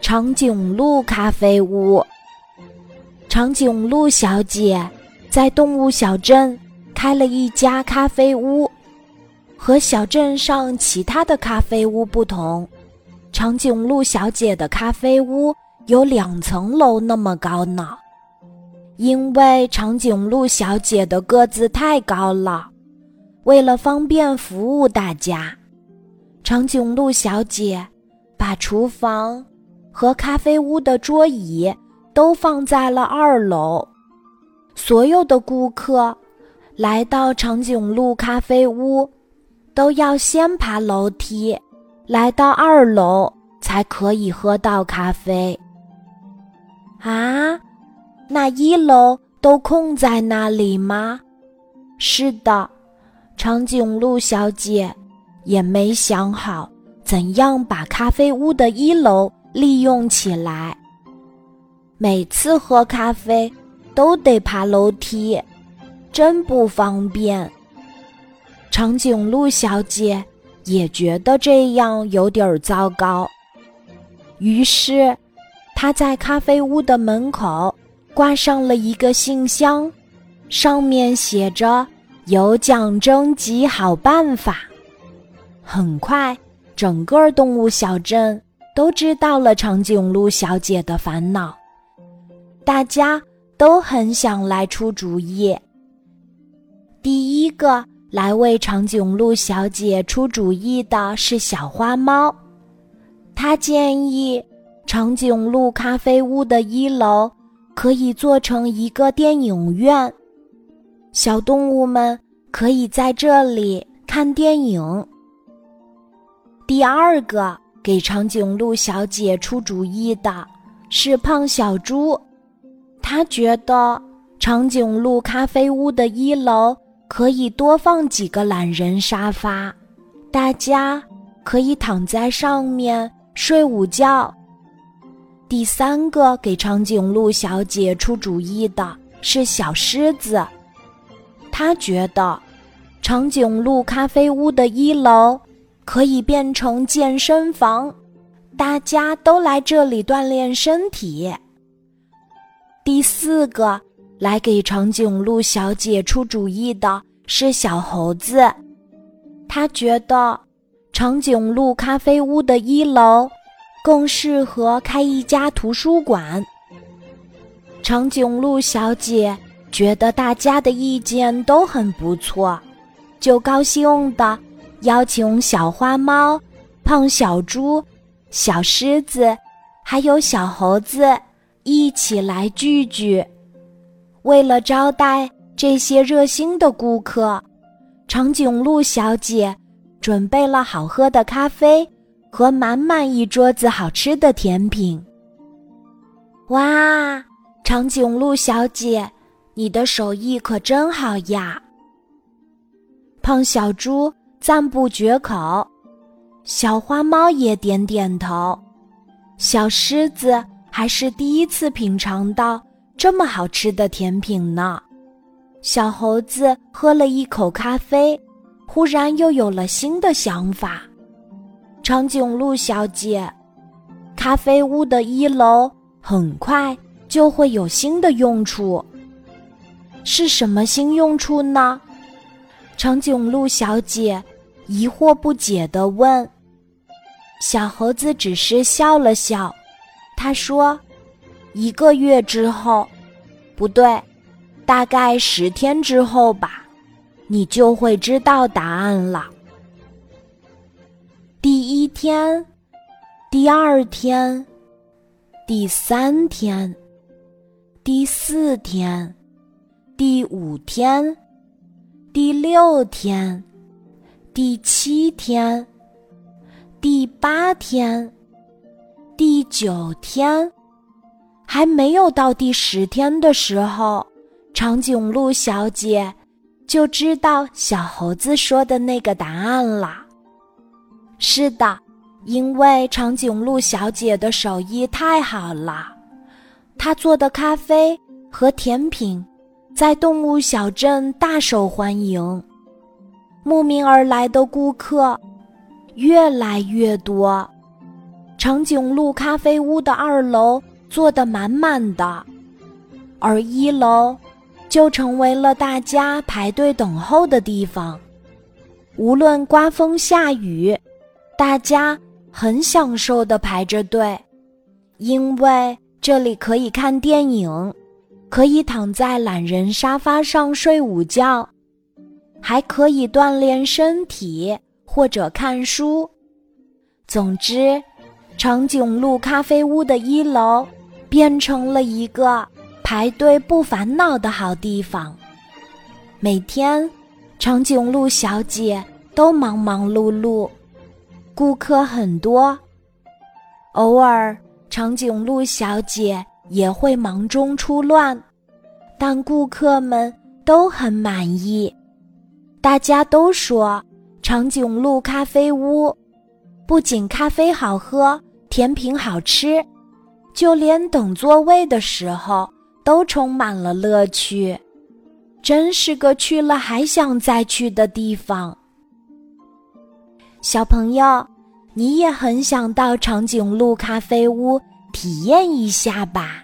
长颈鹿咖啡屋。长颈鹿小姐在动物小镇开了一家咖啡屋，和小镇上其他的咖啡屋不同，长颈鹿小姐的咖啡屋有两层楼那么高呢。因为长颈鹿小姐的个子太高了，为了方便服务大家，长颈鹿小姐把厨房和咖啡屋的桌椅都放在了二楼。所有的顾客来到长颈鹿咖啡屋，都要先爬楼梯来到二楼，才可以喝到咖啡。啊！那一楼都空在那里吗？是的，长颈鹿小姐也没想好怎样把咖啡屋的一楼利用起来。每次喝咖啡都得爬楼梯，真不方便。长颈鹿小姐也觉得这样有点糟糕，于是她在咖啡屋的门口。挂上了一个信箱，上面写着“有奖征集好办法”。很快，整个动物小镇都知道了长颈鹿小姐的烦恼，大家都很想来出主意。第一个来为长颈鹿小姐出主意的是小花猫，它建议长颈鹿咖啡屋的一楼。可以做成一个电影院，小动物们可以在这里看电影。第二个给长颈鹿小姐出主意的是胖小猪，他觉得长颈鹿咖啡屋的一楼可以多放几个懒人沙发，大家可以躺在上面睡午觉。第三个给长颈鹿小姐出主意的是小狮子，他觉得长颈鹿咖啡屋的一楼可以变成健身房，大家都来这里锻炼身体。第四个来给长颈鹿小姐出主意的是小猴子，他觉得长颈鹿咖啡屋的一楼。更适合开一家图书馆。长颈鹿小姐觉得大家的意见都很不错，就高兴地邀请小花猫、胖小猪、小狮子，还有小猴子一起来聚聚。为了招待这些热心的顾客，长颈鹿小姐准备了好喝的咖啡。和满满一桌子好吃的甜品。哇，长颈鹿小姐，你的手艺可真好呀！胖小猪赞不绝口，小花猫也点点头，小狮子还是第一次品尝到这么好吃的甜品呢。小猴子喝了一口咖啡，忽然又有了新的想法。长颈鹿小姐，咖啡屋的一楼很快就会有新的用处。是什么新用处呢？长颈鹿小姐疑惑不解地问。小猴子只是笑了笑，他说：“一个月之后，不对，大概十天之后吧，你就会知道答案了。”第一天，第二天，第三天，第四天，第五天，第六天，第七天，第八天，第九天，还没有到第十天的时候，长颈鹿小姐就知道小猴子说的那个答案了。是的，因为长颈鹿小姐的手艺太好了，她做的咖啡和甜品在动物小镇大受欢迎，慕名而来的顾客越来越多。长颈鹿咖啡屋的二楼坐得满满的，而一楼就成为了大家排队等候的地方。无论刮风下雨，大家很享受的排着队，因为这里可以看电影，可以躺在懒人沙发上睡午觉，还可以锻炼身体或者看书。总之，长颈鹿咖啡屋的一楼变成了一个排队不烦恼的好地方。每天。长颈鹿小姐都忙忙碌碌，顾客很多。偶尔，长颈鹿小姐也会忙中出乱，但顾客们都很满意。大家都说，长颈鹿咖啡屋不仅咖啡好喝，甜品好吃，就连等座位的时候都充满了乐趣。真是个去了还想再去的地方。小朋友，你也很想到长颈鹿咖啡屋体验一下吧？